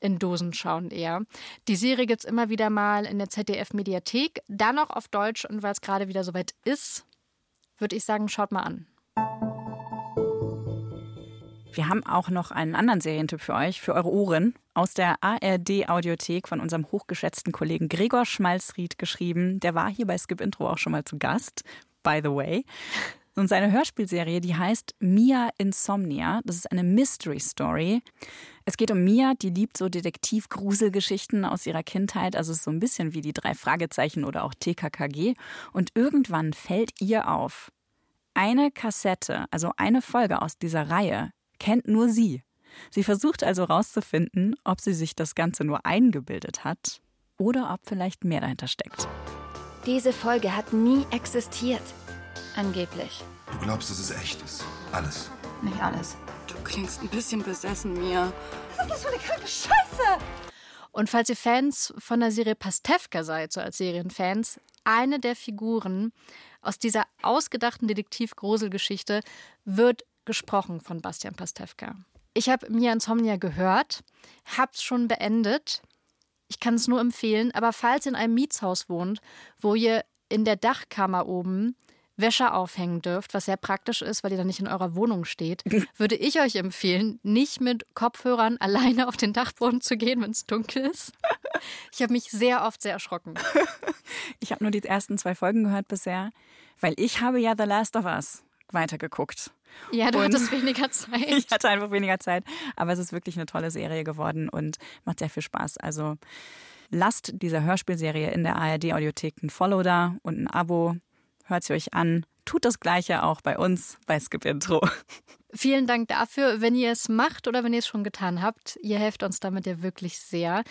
In Dosen schauen eher. Die Serie gibt es immer wieder mal in der ZDF-Mediathek, dann auch auf Deutsch. Und weil es gerade wieder soweit ist, würde ich sagen, schaut mal an. Wir haben auch noch einen anderen Serientipp für euch, für eure Ohren, aus der ARD-Audiothek von unserem hochgeschätzten Kollegen Gregor Schmalzried geschrieben. Der war hier bei Skip Intro auch schon mal zu Gast, by the way. Und seine Hörspielserie, die heißt Mia Insomnia. Das ist eine Mystery Story. Es geht um Mia, die liebt so Detektiv-Gruselgeschichten aus ihrer Kindheit. Also so ein bisschen wie die drei Fragezeichen oder auch TKKG. Und irgendwann fällt ihr auf, eine Kassette, also eine Folge aus dieser Reihe, kennt nur sie. Sie versucht also herauszufinden, ob sie sich das Ganze nur eingebildet hat oder ob vielleicht mehr dahinter steckt. Diese Folge hat nie existiert. Angeblich. Du glaubst, dass es echt ist. Alles. Nicht alles. Du klingst ein bisschen besessen, Mia. Was ist das für eine kranke Scheiße? Und falls ihr Fans von der Serie Pastewka seid, so als Serienfans, eine der Figuren aus dieser ausgedachten Detektiv-Gruselgeschichte wird gesprochen von Bastian Pastewka. Ich habe Mia Insomnia gehört, hab's schon beendet. Ich kann es nur empfehlen, aber falls ihr in einem Mietshaus wohnt, wo ihr in der Dachkammer oben Wäsche aufhängen dürft, was sehr praktisch ist, weil ihr dann nicht in eurer Wohnung steht, würde ich euch empfehlen, nicht mit Kopfhörern alleine auf den Dachboden zu gehen, wenn es dunkel ist. Ich habe mich sehr oft sehr erschrocken. Ich habe nur die ersten zwei Folgen gehört bisher, weil ich habe ja The Last of Us weitergeguckt. Ja, du Und hattest weniger Zeit. Ich hatte einfach weniger Zeit, aber es ist wirklich eine tolle Serie geworden und macht sehr viel Spaß. Also lasst dieser Hörspielserie in der ARD-Audiothek ein Follow da und ein Abo. Hört sie euch an. Tut das Gleiche auch bei uns bei Skip Intro. Vielen Dank dafür, wenn ihr es macht oder wenn ihr es schon getan habt. Ihr helft uns damit ja wirklich sehr.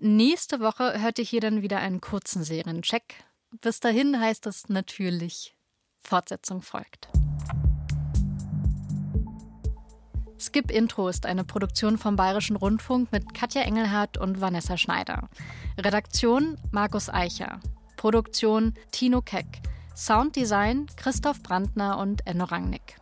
Nächste Woche hört ihr hier dann wieder einen kurzen Seriencheck. Bis dahin heißt es natürlich, Fortsetzung folgt. Skip Intro ist eine Produktion vom Bayerischen Rundfunk mit Katja Engelhardt und Vanessa Schneider. Redaktion Markus Eicher. Produktion Tino Keck. Sounddesign Christoph Brandner und Enno Rangnick.